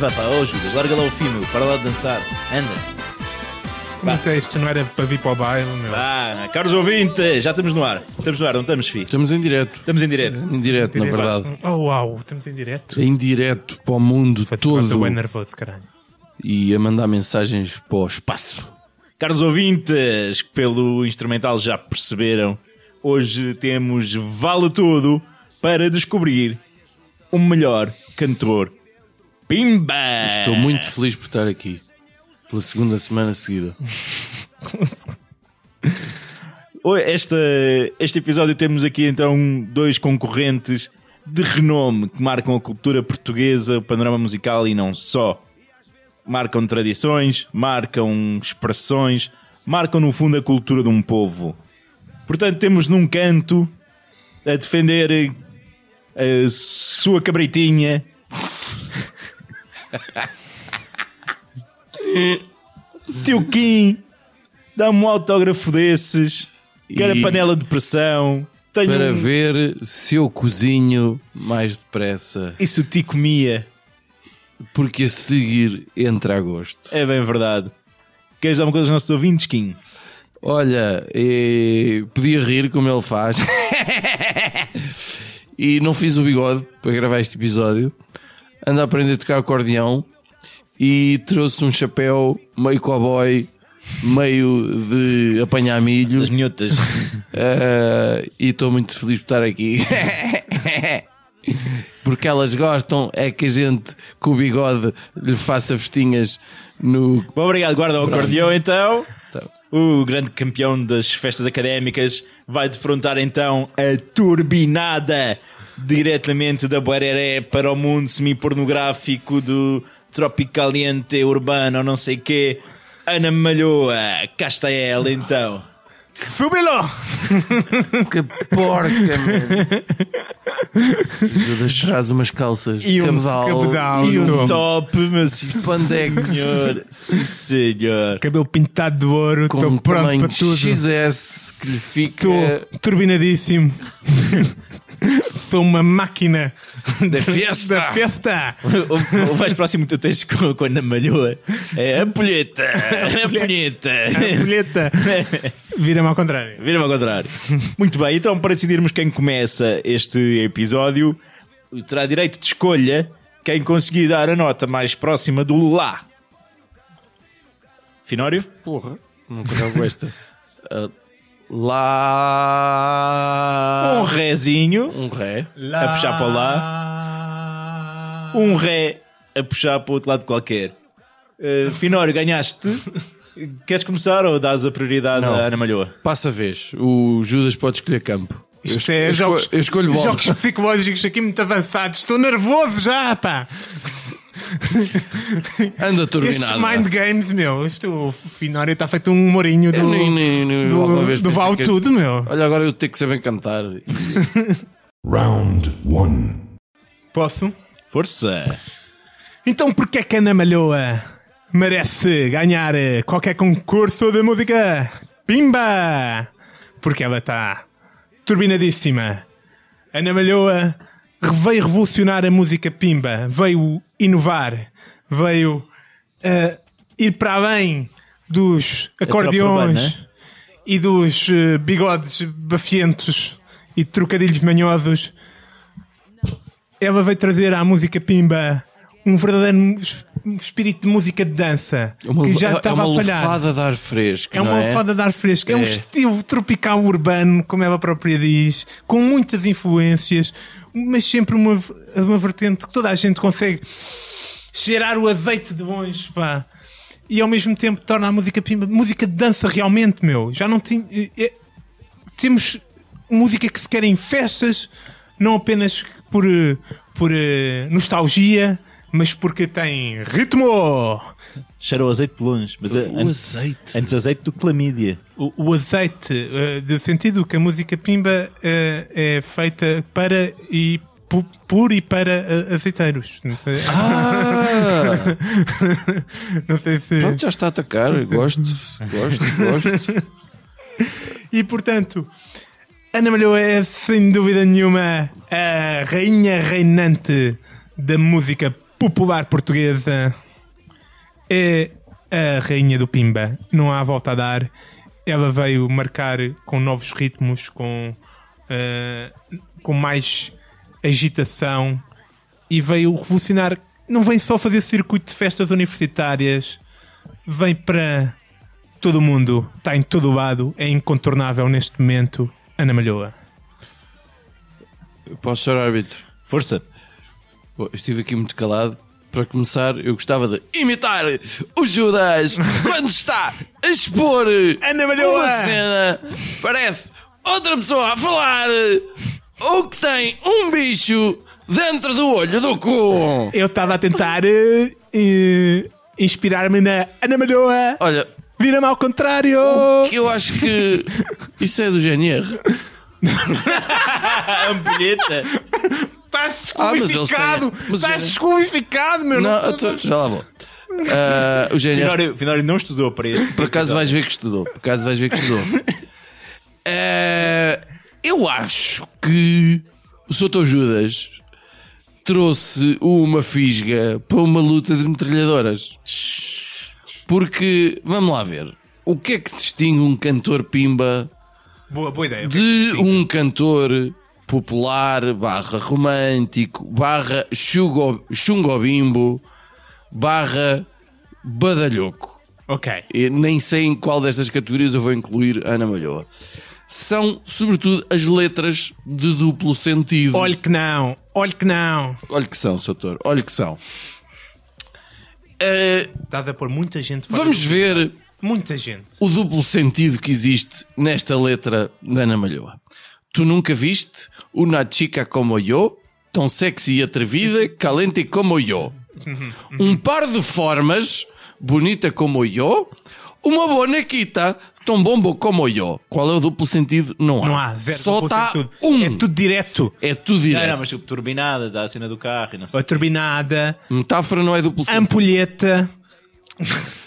Vá pá, ó Judas, larga lá o filme, para lá dançar. Anda. Não sei, isto não era para vir para o baile, meu. Vá, caros ouvintes, já estamos no ar. Estamos no ar, não estamos, filho? Estamos em direto. Estamos em direto. Em direto, na verdade. Oh, uau, estamos em direto. Em direto para o mundo Estou todo bem nervoso, caralho. e a mandar mensagens para o espaço. Caros ouvintes, pelo instrumental já perceberam, hoje temos Vale Tudo para descobrir o melhor cantor. Pimba! Estou muito feliz por estar aqui. Pela segunda semana seguida. Esta, este episódio temos aqui então dois concorrentes de renome que marcam a cultura portuguesa, o panorama musical e não só. Marcam tradições, marcam expressões, marcam no fundo a cultura de um povo. Portanto, temos num canto a defender a sua cabritinha. Tio Kim, dá-me um autógrafo desses. Quero E- a panela de pressão. Tenho Para um... ver se eu cozinho mais depressa. Isso te comia. Porque a seguir entra a gosto. É bem verdade. Queres dar uma coisa aos nossos ouvintes, Kim? Olha, eh, podia rir como ele faz. e não fiz o bigode para gravar este episódio. Ando a aprender a tocar acordeão e trouxe um chapéu meio cowboy, meio de apanhar milho. Das minhotas. Eh, e estou muito feliz por estar aqui. Porque elas gostam é que a gente com o bigode lhe faça festinhas no. Bom, obrigado, guarda o acordeão então. Tá. O grande campeão das festas académicas vai defrontar então a turbinada diretamente da Bareré para o mundo semi-pornográfico do Tropicaliente Urbano, ou não sei quê. Ana Malhoa, cá está ela então. Súbelo! Que porca. Judas traz umas calças E um cabedal, cabedal. E um top, mas Spandex. senhor, sim senhor. Cabelo pintado de ouro, com estou um pronto para tudo. XS que lhe fica Estou turbinadíssimo. Sou uma máquina da fiesta. da festa. O, o mais próximo que tu tens com, com a Ana Malhoa é a polheta. A polheta. A bolheta vira-me ao contrário. Vira-me ao contrário. Muito bem, então para decidirmos quem começa este episódio, terá direito de escolha quem conseguir dar a nota mais próxima do Lá. Finório? Porra, não pegava esta. Ah, lá. Um Rézinho Um ré. a puxar para Lá. Um Ré a puxar para o outro lado qualquer. Uh, Finório, ganhaste. Queres começar ou dás a prioridade Não. à Ana Malhoa? Passa a vez. O Judas pode escolher campo. Eu, Isto é eu jogos, escolho, eu escolho bola. jogos psicológicos aqui muito avançados. Estou nervoso já, pá. Anda Estes turbinado. mind games, meu. Isto, o Finório está feito um humorinho do, nem- nem- nem- do, do que- Tudo, meu. Olha, agora eu tenho que saber cantar. Round one. Posso? Força! Então porquê é que a Ana Malhoa merece ganhar eh, qualquer concurso de música? Pimba! Porque ela está turbinadíssima. Ana Malhoa veio revolucionar a música Pimba, veio inovar, veio eh, ir para além dos acordeões urbana. e dos eh, bigodes bafientos e trocadilhos manhosos ela veio trazer à música Pimba um verdadeiro es- espírito de música de dança Uma- que já é- estava é uma a falhar. lufada de ar fresco. É uma é? almofada de ar fresco. É. um É. estilo tropical urbano, como ela própria diz, com muitas influências, mas sempre uma, uma vertente que toda a gente consegue cheirar o azeite de longe, pá. E ao mesmo tempo torna a música pimba música de dança realmente, meu. Já não tinha. é- temos música que se quer em festas, não apenas por, eh, por eh, nostalgia, mas porque tem ritmo, Cheira o azeite de longe. Mas é- O antes, azeite. antes azeite do que clamídia. O, o azeite, eh, do sentido que a música pimba eh, é feita para e por e para eh, azeiteiros. Não sei, Ah! não sei se. Pronto, já está a atacar. Gosto, gosto, gosto. E portanto, Ana Malhoa é sem dúvida nenhuma a rainha reinante da música popular portuguesa. É a rainha do Pimba. Não há volta a dar. Ela veio marcar com novos ritmos, com, eh, com mais agitação e veio revolucionar. Não vem só fazer circuito de festas universitárias, vem para todo o mundo, está em todo o lado, é incontornável neste momento. Ana Malhoa. Posso ser árbitro? Força. Bom, estive aqui muito calado. Para começar, eu gostava de imitar o Judas quando está a expor Ana uma cena. Parece outra pessoa a falar ou que tem um bicho dentro do olho do cu. Eu estava a tentar eh, eh, inspirar-me na Ana Malhoa. Olha, Vira-me ao contrário. que eu acho que isso é do GNR. Ampulheta. Estás Ah, desqualificado. mas Estás desqualificado, meu. Não, Não, tô- já lá vou. Ah, o GNR Finório, Finório não estudou para este. Por acaso vais ver que estudou. Por acaso vais ver que estudou. Eh, eu acho que o Soutor Judas trouxe uma fisga para uma luta de metralhadoras. Porque, vamos lá ver, o que é que distingue um cantor pimba Boa, boa ideia. de um cantor popular, barra romântico, barra chungo- chungobimbo, barra badalhoco? Ok. Eu nem sei em qual destas categorias eu vou incluir Ana Malhoa. São, sobretudo, as letras de duplo sentido. Olhe que não. Olhe que não. Olha que são, Soutor. Olha que são. Eh, Estás a pôr muita gente fora vamos ver Muita gente. o duplo sentido que existe nesta letra da Ana Malhoa. Tu nunca viste una chica como yo, tão sexy e atrevida, calente como yo. Um par de formas, bonita como yo, uma bonequita, tão bombo como yo. Qual é o duplo sentido? Não há. Não há. Zero. Só está um. É tudo direto. É tudo direto. Não, não, mas tipo turbinada, dá a cena do carro e não sei. A turbinada. Metáfora não é duplo sentido. Ampulheta.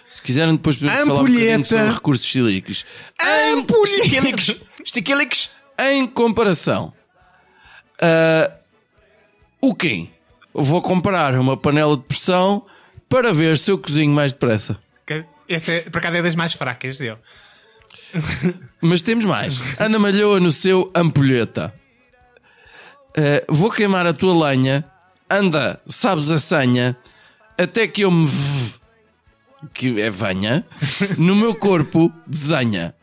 Se quiserem depois podemos falar um sobre recursos silíquicos. Ampulheta. Estiquilix. Em comparação, ah, o quê? Vou comparar uma panela de pressão para ver se eu cozinho mais depressa. Esta é, por acaso, é das mais fracas dele. Mas temos mais. Ana Malhoa no seu ampulheta. Ah, vou queimar a tua lenha. Anda, sabes a senha. Até que eu me... v- Que é venha. No meu corpo, desenha.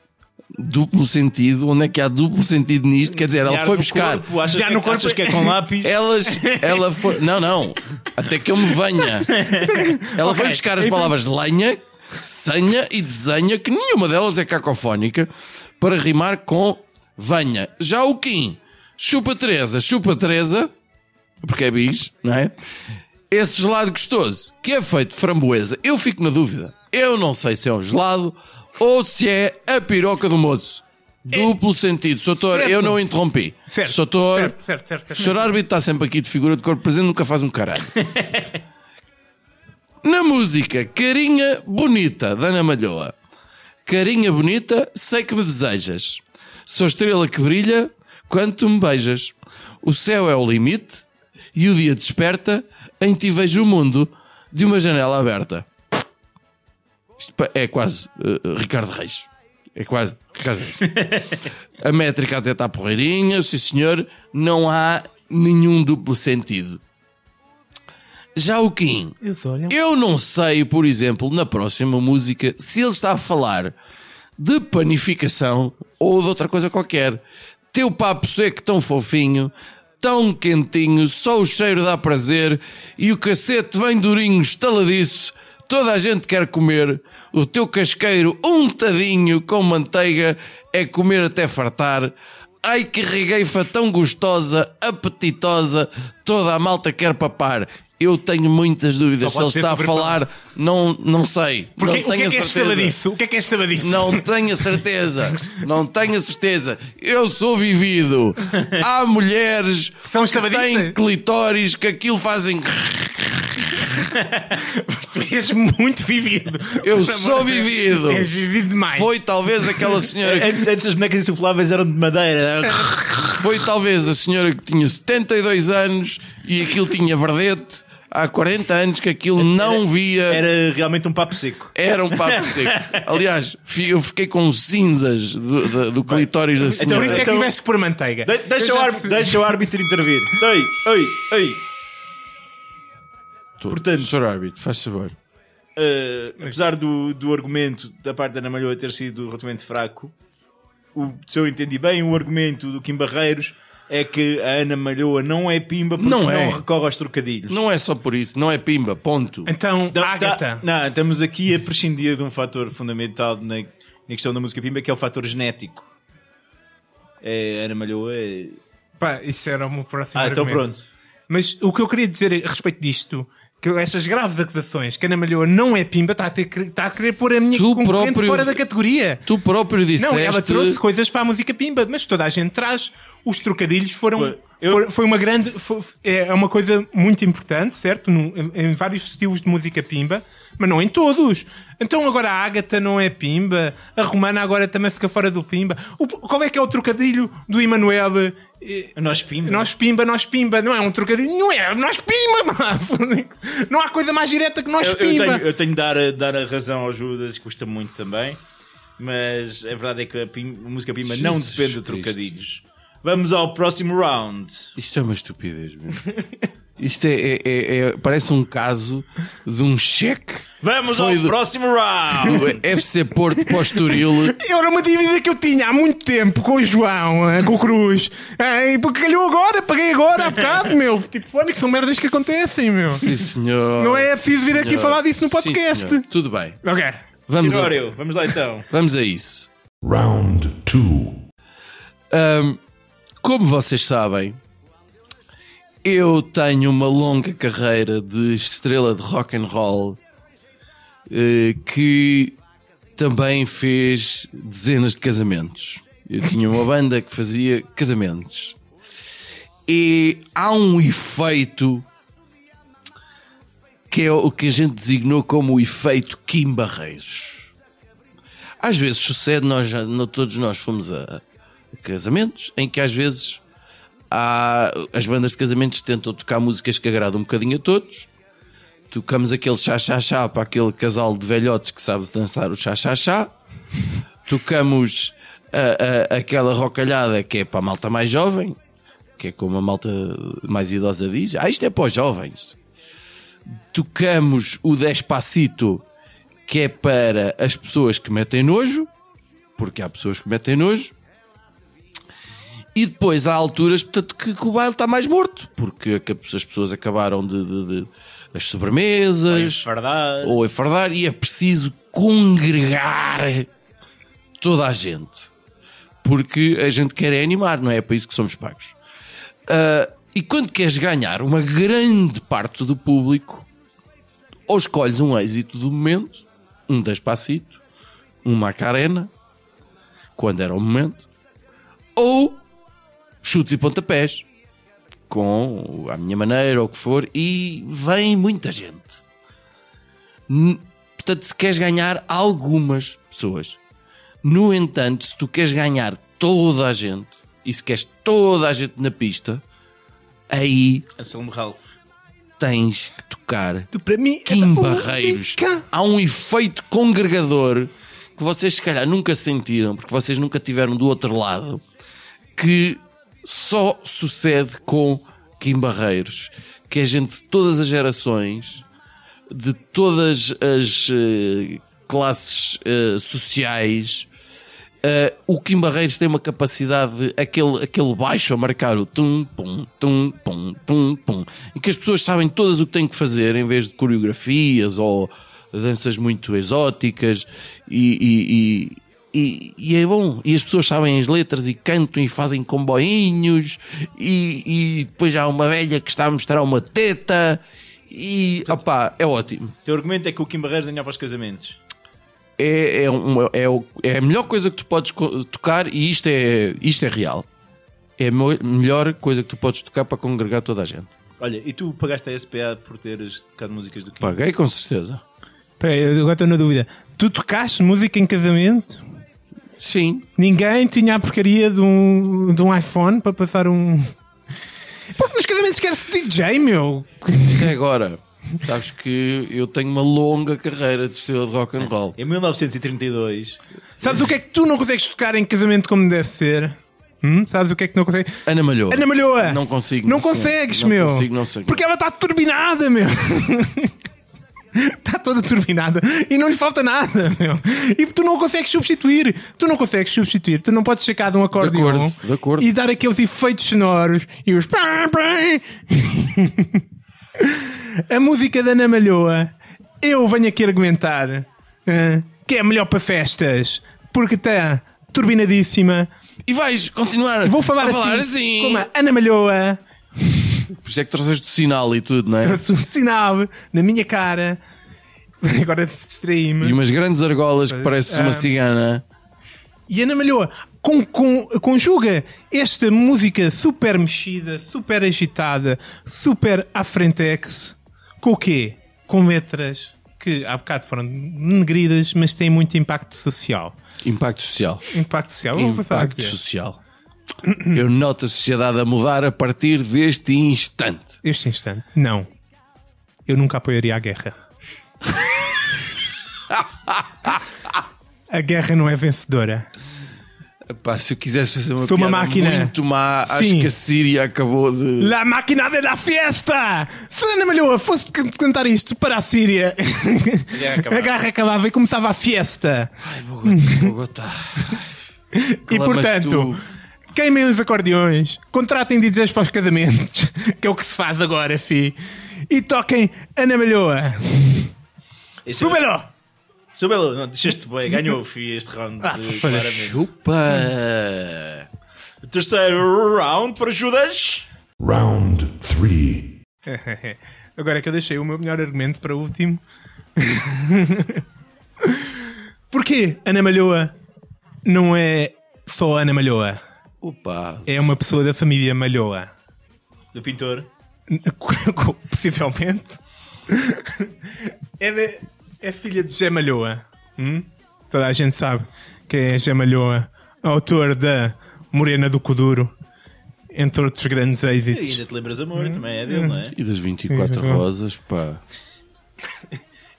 Duplo sentido. Onde é que há duplo sentido nisto? Quer dizer, ela foi buscar... Corpo, achas, Já que, no corpo- achas que é com lápis? Elas, ela foi, não, não, até que eu me venha. Ela foi Ok. buscar as palavras lenha, senha e desenha, que nenhuma delas é cacofónica, para rimar com venha. Já o Kim, chupa Teresa, chupa Teresa, porque é bis, não é? Esse gelado gostoso, que é feito de framboesa, eu fico na dúvida. Eu não sei se é um gelado ou se é a piroca do moço. Duplo sentido. Soutor, eu não interrompi. Certo. Soutor, Certo, certo, certo. certo. o senhor árbitro está sempre aqui de figura de corpo presente, nunca faz um caralho. Na música Carinha Bonita, da Ana Malhoa. Carinha bonita, sei que me desejas. Sou estrela que brilha quando tu me beijas. O céu é o limite e o dia desperta, em ti vejo o mundo de uma janela aberta. Isto é quase eh, Ricardo Reis. É quase Ricardo Reis. A métrica até está porreirinha, sim senhor. Não há nenhum duplo sentido. Já o Kim, eu não sei, por exemplo, na próxima música, se ele está a falar de panificação ou de outra coisa qualquer. Teu papo seco tão fofinho, tão quentinho, só o cheiro dá prazer e o cacete vem durinho, estaladiço. Toda a gente quer comer. O teu casqueiro untadinho com manteiga é comer até fartar. Ai que regueifa tão gostosa, apetitosa, toda a malta quer papar. Eu tenho muitas dúvidas se ele está a falar. Não, não sei. Porque, não o que tenho é que é a certeza. estabadiço? O que é que é estabadiço? Não tenho a certeza. Não tenho a certeza. Eu sou vivido. Há mulheres São que têm clitóris que aquilo fazem. Tu és muito vivido. Eu Por sou vivido. És vivido demais. Foi talvez aquela senhora que Antes, antes as bonecas insufláveis eram de madeira. Foi talvez a senhora que tinha 72 anos e aquilo tinha verdete há 40 anos que aquilo não via. Era realmente um papo seco. Era um papo seco. Aliás, eu fiquei com cinzas do, do, do clitóris da Por senhora. isso é que Então- tiveste que pôr manteiga. De- deixa, o árbitro, deixa o árbitro intervir. Ei, ei, ei. Portanto, Sr. árbitro, faz favor. eh, apesar do, do argumento da parte da Ana Malhoa ter sido relativamente fraco, o, se eu entendi bem, o argumento do Kim Barreiros é que a Ana Malhoa não é pimba porque Não não, é. recorre aos trocadilhos. Não é só por isso, não é pimba, ponto. Então, Tá- Agatha. tá- não, estamos aqui a prescindir de um fator fundamental na, na questão da música pimba que é o fator genético. É, a Ana Malhoa é... Pá, isso era o meu próximo Ah, então argumento. pronto. Mas o que eu queria dizer a respeito disto, que essas graves acusações que a Ana Malhoa não é pimba, está a, ter, está a querer pôr a minha Tu concorrente próprio- fora da categoria. Tu próprio disseste. Não, ela trouxe coisas para a música pimba, mas toda a gente traz. Os trocadilhos foram. Foi. Eu- foi, foi uma grande. foi- é uma coisa muito importante, certo? Num- em, em vários estilos de música pimba, mas não em todos. Então agora a Ágata não é pimba, a Romana agora também fica fora do pimba. O- qual é que é o trocadilho do Emanuel? Nós pimba. Nós pimba, nós pimba, não é um trocadilho, não é nós pimba, mano. Não há coisa mais direta que nós eu, eu pimba. tenho, eu tenho de dar, a- dar a razão ao Judas, custa muito também. Mas a verdade é que a, pim- a música pimba não Jesus depende de Cristo. trocadilhos. Vamos ao próximo round. Isto é uma estupidez, meu. Isto é, é- é- é- parece um caso de um cheque. Vamos Foi ao do- próximo round. do FC Porto para o Estoril. Era uma dívida que eu tinha há muito tempo com o João, eh, com o Cruz. Eh, E porque calhou agora, paguei agora há bocado, meu. Tipo, fone que são merdas que acontecem, meu. Sim, senhor. Não é preciso vir aqui Senhor. falar disso no Sim, podcast. senhor. Tudo bem. Ok. Vamos a, vamos lá então. vamos a isso. Round two. Ahm, como vocês sabem, eu tenho uma longa carreira de estrela de rock and roll eh, que também fez dezenas de casamentos. Eu tinha uma banda que fazia casamentos. E há um efeito que é o que a gente designou como o efeito Kim Barreiros. Às vezes sucede, nós, todos nós fomos a casamentos, em que às vezes há, as bandas de casamentos tentam tocar músicas que agradam um bocadinho a todos. Tocamos aquele chá-chá-chá para aquele casal de velhotes que sabe dançar o chá-chá-chá. Tocamos a- a- aquela rocalhada que é para a malta mais jovem, que é como a malta mais idosa diz. Ah, isto é para os jovens. Tocamos o Despacito, que é para as pessoas que metem nojo, porque há pessoas que metem nojo. E depois há alturas portanto, que, que o baile está mais morto, porque que as pessoas acabaram de, de- de- as sobremesas Fardar. ou enfardar e é preciso congregar toda a gente. Porque a gente quer é animar, não é? É para isso que somos pagos. Ah, e quando queres ganhar uma grande parte do público, ou escolhes um êxito do momento, um Despacito, um Macarena, quando era o momento, ou chutes e pontapés, com a minha maneira, ou o que for, e vem muita gente. Portanto, se queres ganhar algumas pessoas, no entanto, se tu queres ganhar toda a gente, e se queres toda a gente na pista, aí Anselmo Ralph. tens que tocar Tu, para mim, Kim Barreiros. única. Há um efeito congregador que vocês se calhar nunca sentiram, porque vocês nunca tiveram do outro lado, que só sucede com Kim Barreiros, que é gente de todas as gerações, de todas as eh, classes eh, sociais. Eh, o Kim Barreiros tem uma capacidade, de- aquele, aquele baixo a marcar o tum, pum, tum, pum, tum, pum, em que as pessoas sabem todas o que têm que fazer em vez de coreografias ou danças muito exóticas e, e, e, e é bom. E as pessoas sabem as letras e cantam e fazem comboinhos e, e depois há uma velha que está a mostrar uma teta E, opá, é ótimo. O teu argumento é que o Kim Barreiros ganhava para os casamentos. É, é, uma- é, o- é a melhor coisa que tu podes tocar e isto é, isto é real. É a melhor coisa que tu podes tocar para congregar toda a gente. Olha, e tu pagaste a SPA por teres tocado músicas do Kim? Paguei com certeza. Espera aí, eu agora estou na dúvida. Tu tocaste música em casamento? Sim. Ninguém tinha a porcaria de um, de um iPhone para passar um. Porque nos casamentos quer-se DJ, meu. Até agora. Sabes que eu tenho uma longa carreira de estrela de rock and roll. Em 1932, Sabes o que é que tu não consegues tocar em casamento como deve ser? Hum? Sabes o que é que não consegues? Ana Malhoa. Ana Malhoa! Não consigo. Não sei. consegues, não meu! Consigo, não sei. Porque ela está turbinada, meu! Está toda turbinada e não lhe falta nada, meu. E tu não consegues substituir. Tu não consegues substituir. Tu não podes checar de um acordeão acordo, de acordo. e dar aqueles efeitos sonoros e os. A música da Ana Malhoa, eu venho aqui argumentar que é melhor para festas porque está turbinadíssima. E vais continuar Vou falar, a assim, falar assim. como a Ana Malhoa Por isso é que trouxeste o sinal e tudo, não é? trouxe um sinal na minha cara. Agora distraí-me. E umas grandes argolas que pareces uma Ah. cigana. E Ana Malhoa con- con- conjuga esta música super mexida, super agitada, super à frentex com o quê? Com letras que há bocado foram negridas, mas têm muito impacto social. Impacto social. Impacto social. Impacto social. Eu noto a sociedade a mudar a partir deste instante. Este instante. Não. Eu nunca apoiaria a guerra. a guerra não é vencedora. Epá, se eu quisesse fazer uma, Sou uma piada máquina. muito má, acho Sim. que a Síria acabou de. La máquina de la fiesta! Se Ana Malhoa fosse can- cantar isto para a Síria, a guerra acabava e começava a fiesta. Ai, Bogotá, Bogotá. E portanto, tu. Queimem os acordeões, contratem DJs para os casamentos, que é o que se faz agora, fi. E toquem Ana Malhoa. Súbelo! Súbelo, não, deixaste bem, ganhou fi, este round. Ah, de- claramente. Chupa! Terceiro round para Judas. Round three. Agora é que eu deixei o meu melhor argumento para o último. Porquê Ana Malhoa não é só Ana Malhoa? Opa! É uma pessoa da família Malhoa. Do pintor. Possivelmente. É, de- é filha de Gé Malhoa. Hum? Toda a gente sabe que é Gé Malhoa, autor da Morena do Coduro, entre outros grandes E êxitos. ainda te lembras amor, também é dele, não é? E das 24 rosas, pá.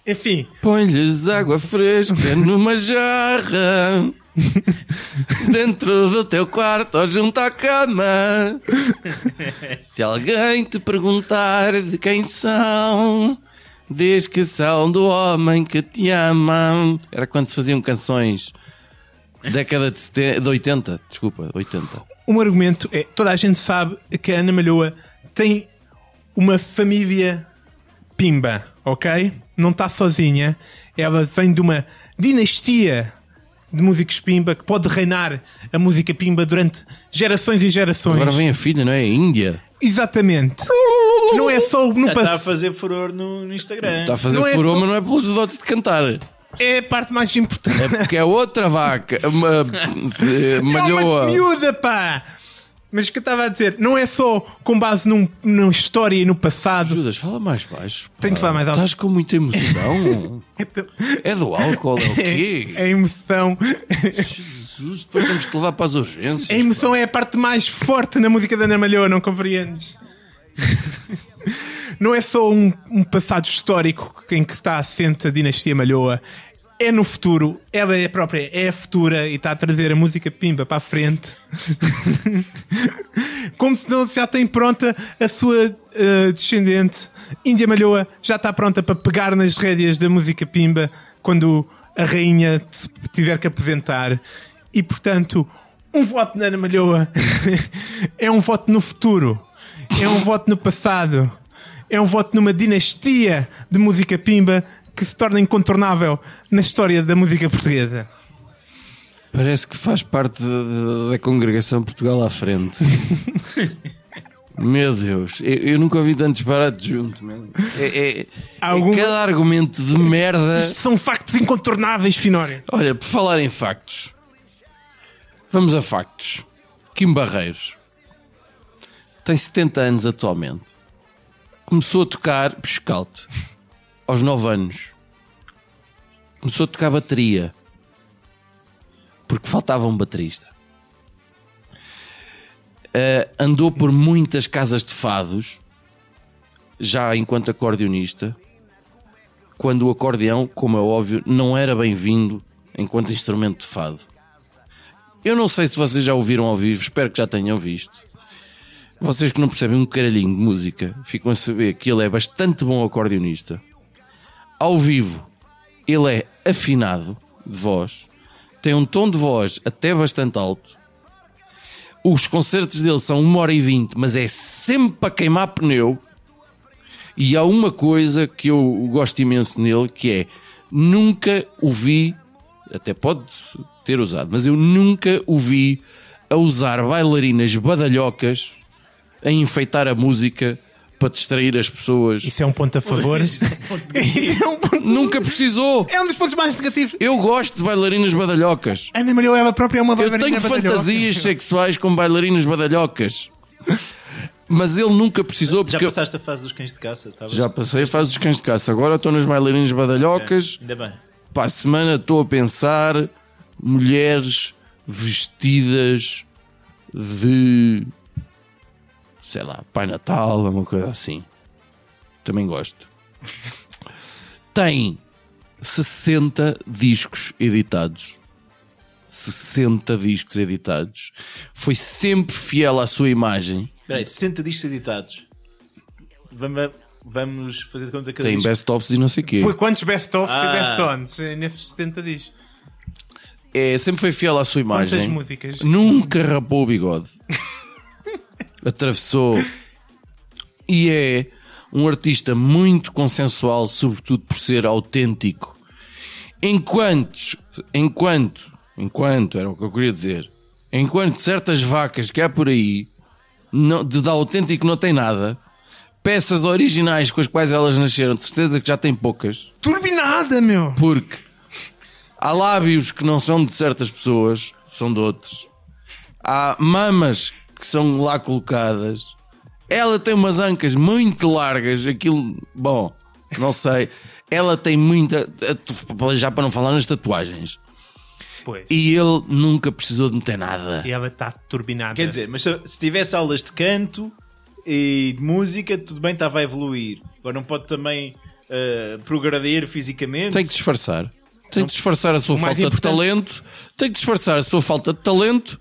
Enfim, Põe-lhes água fresca numa jarra. Dentro do teu quarto ou junto à cama. Se alguém te perguntar de quem são, diz que são do homem que te ama. Era quando se faziam canções. Década de, sete- de 80, desculpa, 80. um argumento é: toda a gente sabe que a Ana Malhoa tem uma família pimba, ok? Não está sozinha. Ela vem de uma dinastia de músicos pimba que pode reinar a música pimba durante gerações e gerações. Agora vem a filha, não é? A Índia. Exatamente. Não é só no Já está a passado. fazer furor no, no Instagram. Está a fazer Não é furor, só- mas não é pelos dotes de cantar. É a parte mais importante. É porque é outra vaca. Uma eh, É uma malhoa. miúda, pá! Mas o que eu estava a dizer, não é só com base num, numa história e no passado. Judas, fala mais baixo. pá. Tenho que falar mais alto. Estás com muita emoção. é do álcool, é o quê? A emoção. Jesus, depois temos que levar para as urgências. A emoção é a parte mais forte na música da Ana Malhoa, não compreendes? Não é só um, um passado histórico em que está assente a dinastia Malhoa. É no futuro, ela é própria, é a futura e está a trazer a música pimba para a frente. Como se não já tem pronta a sua eh, descendente. Índia Malhoa já está pronta para pegar nas rédeas da música pimba quando a rainha tiver que aposentar. E portanto, um voto na Ana Malhoa é um voto no futuro, é um voto no passado, é um voto numa dinastia de música pimba que se torna incontornável na história da música portuguesa. Parece que faz parte da, congregação Portugal à frente. Meu Deus, eu, eu nunca ouvi tanto disparate junto. É, é- Há é cada argumento de merda. Isto são factos incontornáveis, Finório. Olha, por falar em factos, vamos a factos. Kim Barreiros tem 70 anos atualmente. Começou a tocar Pescalte aos 9 anos. Começou a tocar bateria porque faltava um baterista. Eh, andou por muitas casas de fados, já enquanto acordeonista, quando o acordeão, como é óbvio, não era bem-vindo enquanto instrumento de fado. Eu não sei se vocês já ouviram ao vivo, espero que já tenham visto. Vocês que não percebem um caralhinho de música ficam a saber que ele é bastante bom acordeonista. Ao vivo, ele é afinado de voz, tem um tom de voz até bastante alto. Os concertos dele são 1 hora e 20, mas é sempre para queimar pneu. E há uma coisa que eu gosto imenso nele que é nunca o vi, até pode ter usado, mas eu nunca o vi a usar bailarinas badalhocas a enfeitar a música para distrair as pessoas. Isso é um ponto a favor. É um ponto- Nunca precisou. É um dos pontos mais negativos. Eu gosto de bailarinas badalhocas. Ana Maria Eva própria é uma Eu bailarina tenho badalhoca. fantasias sexuais com bailarinas badalhocas. Mas ele nunca precisou Já porque eu- passaste a fase dos cães de caça? Tá já passei a fase dos cães de caça. Agora estou nas bailarinas badalhocas. Ainda bem. Para a semana estou a pensar mulheres vestidas de sei lá, Pai Natal, uma coisa assim. Também gosto. Tem 60 discos editados. 60 discos editados. Foi sempre fiel à sua imagem. Espera aí, 60 discos editados. Vamos, vamos fazer de conta que Tem best-ofs e não sei o quê. Foi quantos best-of Ah. e best-ons nesses 70 dias? É, sempre foi fiel à sua Quantas imagem. músicas? Nunca rapou o bigode. Atravessou. E é um artista muito consensual, sobretudo por ser autêntico. Enquanto, enquanto, enquanto, era o que eu queria dizer, enquanto certas vacas que há por aí, não, de dar autêntico não tem nada, peças originais com as quais elas nasceram, de certeza que já tem poucas, Turbinada, meu! porque há lábios que não são de certas pessoas, são de outros. Há mamas que são lá colocadas. Ela tem umas ancas muito largas, aquilo, bom, não sei. Ela tem muita, já para não falar nas tatuagens. Pois. E ele nunca precisou de meter nada. E ela está turbinada. Quer dizer, mas se, se tivesse aulas de canto e de música, tudo bem, estava a evoluir. Agora não pode também eh, progredir fisicamente. Tem que disfarçar. Tem que disfarçar a sua falta de importante- talento. Tem que disfarçar a sua falta de talento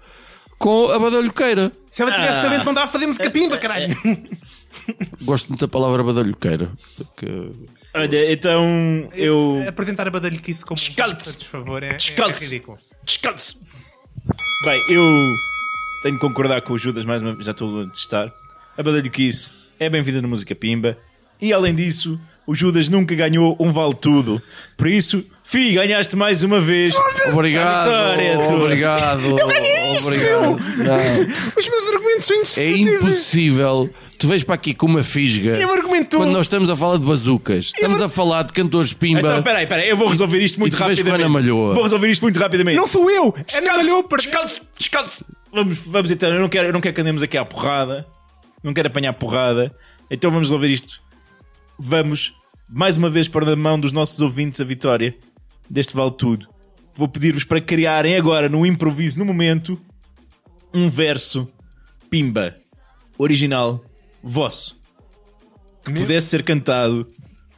com a badalhoqueira. Se ela tivesse Ah. talento, não dava a fazer música pimba, caralho! Gosto muito da palavra badalhoqueira. Porque Olha, então eu. Apresentar a badalhoquice como Descalce. um desfavor é, é, Descalce. ridículo. Descanse! Bem, eu tenho de concordar com o Judas mais uma vez, já estou a testar. A Badalhoquice é bem-vinda na música Pimba. E além disso, o Judas nunca ganhou um vale tudo. Por isso, Fi, ganhaste mais uma vez. Obrigado, vitória é obrigado. obrigado. Não, Os meus argumentos são é indiscutíveis. impossível. Tu vês para aqui com uma fisga. E o argumento- Quando nós estamos a falar de bazucas, estamos a falar de cantores pimba. Então, peraí, peraí, eu vou resolver isto muito tu vês com a rapidamente. Vou resolver isto muito rapidamente. Não sou eu! Ana Malhoa. Descalce, descalce. Vamos, vamos então, eu não quero, eu não quero que andemos aqui à porrada. Não quero apanhar porrada. Então vamos resolver isto. Vamos, mais uma vez, para a mão dos nossos ouvintes a vitória deste Vale Tudo. Vou pedir-vos para criarem agora, no improviso, no momento, um verso pimba, original, vosso. Que pudesse ser cantado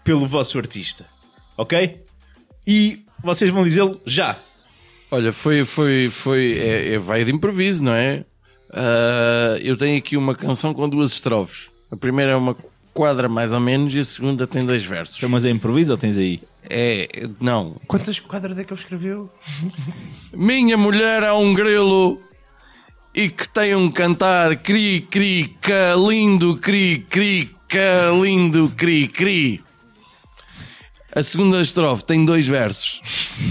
pelo vosso artista. Ok? E vocês vão dizê-lo já. Olha, foi, foi, foi, é, é, vai de improviso, não é? Ah, eu tenho aqui uma canção com duas estrofes. A primeira é uma quadra mais ou menos e a segunda tem dois versos. Então, mas é improviso ou tens aí? É, não. Quantas quadras é que ele escreveu? Minha mulher é um grelo e que tem um cantar cri cri que lindo cri cri que lindo cri cri. A segunda estrofe tem dois versos.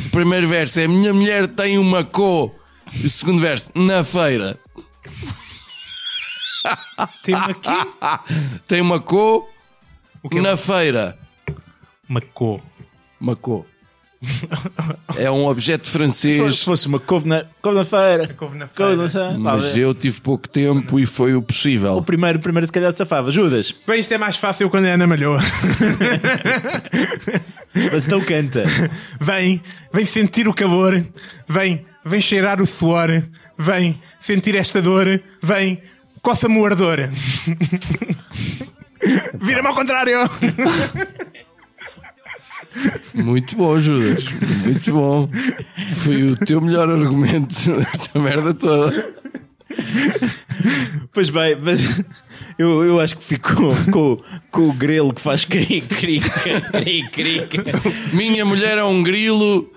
O primeiro verso é minha mulher tem uma co. E o segundo verso na feira. Tem uma aqui. Tem uma co que é na feira. Uma co. Uma co. É um objeto Se francês, fosse uma couve na, couve na feira. couve na Couve feira. na feira. Vá mas eu tive pouco tempo e foi o O possível. primeiro, o primeiro se calhar safava. Judas, Bem, isto é mais fácil quando é Ana Malhoa. mas então canta. Vem, vem sentir o calor. Vem, vem cheirar o suor. Vem sentir esta dor. Vem, coça-me o ardor. Vira-me ao contrário. Muito bom, Judas. Muito bom. Foi o teu melhor argumento desta merda toda. Pois bem, mas eu, eu acho que ficou com, com o grelo que faz cri, cri, cri, cri. Minha mulher é um grilo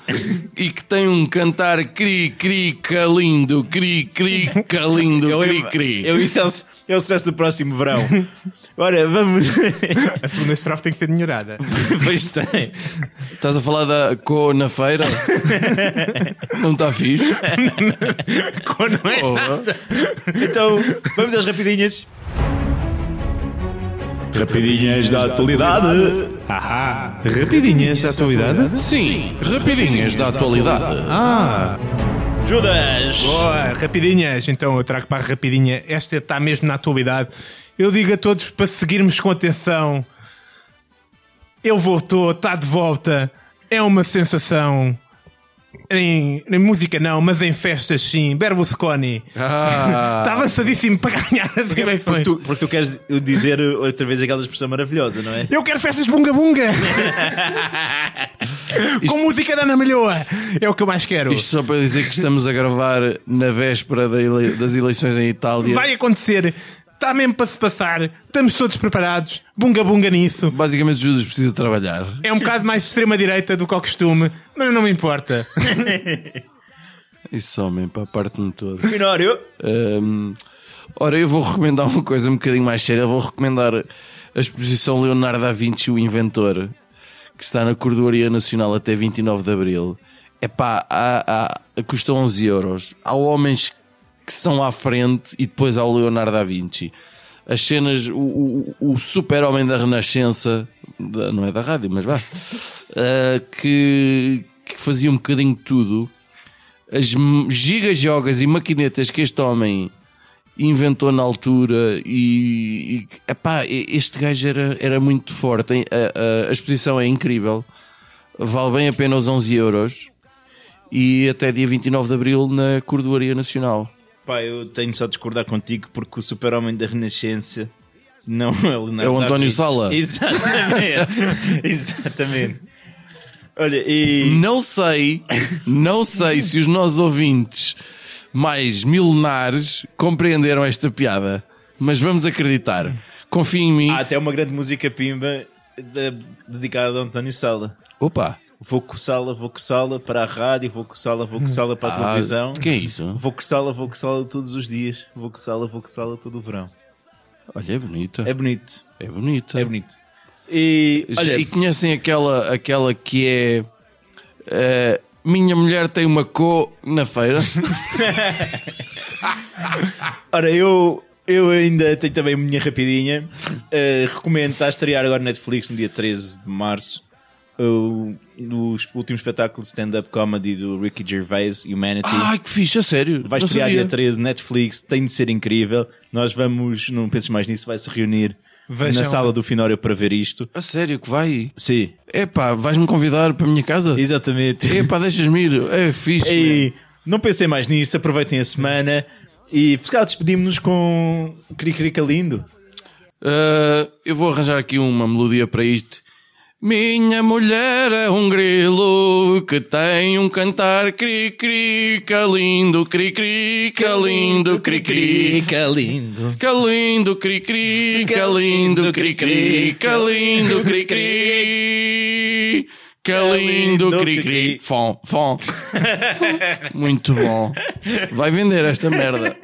e que tem um cantar cri, cri, calindo, cri, cri, calindo, Eu, cri, cri. eu, isso é o, é o sucesso do próximo verão. Ora, vamos. A segunda estrofe tem que ser melhorada. pois tem. Estás a falar da co na feira? Não está fixe? Co não é? Porra. Então, vamos às rapidinhas. Rapidinhas da atualidade. Ahá. Rapidinhas da atualidade. Sim, rapidinhas da atualidade. Ah. Judas! Boa, rapidinhas. Então eu trago para a rapidinha. Esta está mesmo na atualidade. Eu digo a todos para seguirmos com atenção. Ele voltou, está de volta. É uma sensação. Em, em música não, mas em festas sim. Berlusconi. Ah, Está avançadíssimo para ganhar as Porque eleições. tu, porque tu queres dizer outra vez aquela expressão maravilhosa, não é? Eu quero festas bunga bunga. com música da Ana Malhoa. É o que eu mais quero. isto só para dizer que estamos a gravar na véspera da ele- das eleições em Itália. Vai acontecer. Está mesmo para se passar. Estamos todos preparados. Bunga bunga nisso. Basicamente, Judas precisa trabalhar. É um bocado mais de extrema-direita do que ao costume, mas não me importa. Isso, homem, para a parte-me toda. Minório. Hum, ora, eu vou recomendar uma coisa um bocadinho mais séria. Eu vou recomendar a exposição Leonardo da Vinci, o inventor, que está na Cordoaria Nacional até 29 de Abril. É pá, há, há, custa 11 euros. Há homens que são à frente e depois há o Leonardo da Vinci. As cenas, o, o, o super-homem da Renascença, da- não é da rádio, mas vá, ah, que, que fazia um bocadinho de tudo as m- gigajogas e maquinetas que este homem inventou na altura e, e epá, este gajo era, era muito forte. A, a- a exposição é incrível, vale bem a pena os 11 euros e até dia 29 de Abril na Cordoaria Nacional. Pá, eu tenho só de discordar contigo porque o super-homem da Renascença não é o Leonardo É o António. Sala. Exatamente. Exatamente. Olha, e. Não sei, não sei se os nossos ouvintes mais milenares compreenderam esta piada, mas vamos acreditar. Confia em mim. Há até uma grande música pimba de- dedicada a António Sala. Opa! Vou coçá-la, vou coçá-la para a rádio, vou coçá-la, vou coçá-la para a Ah, televisão. de que é isso? Vou coçá-la, vou coçá-la todos os dias. Vou coçá-la, vou coçá-la todo o verão. Olha, é bonita. É bonito, É bonita. é bonito. E olha, E conhecem aquela, aquela que é. eh, minha mulher tem uma co na feira. ora, eu, eu ainda tenho também a minha rapidinha. Uh, recomendo, está a estrear agora Netflix no dia 13 de março. O, o último espetáculo de stand-up comedy do Ricky Gervais, Humanity. Ai, que fixe, a sério. Vai Não estrear sabia. dia 13, Netflix, tem de ser incrível. Nós vamos, não penses mais nisso, vai se reunir Vejam. na sala do Finório para ver isto. A sério, que vai? Sim, Epá, vais-me convidar para a minha casa? exatamente. Epá, deixas-me ir. É fixe. E não pensei mais nisso, aproveitem a semana e se calhar despedimos-nos com Cricrica lindo. Ah, eu vou arranjar aqui uma melodia para isto. Minha mulher é um grilo que tem um cantar cri-cri, lindo, cri-cri, lindo, cri-cri. Crica lindo. Que lindo cri-cri, que lindo cri-cri, que lindo cri-cri, que lindo cri-cri. Fom, fom. Muito bom. Vai vender esta merda.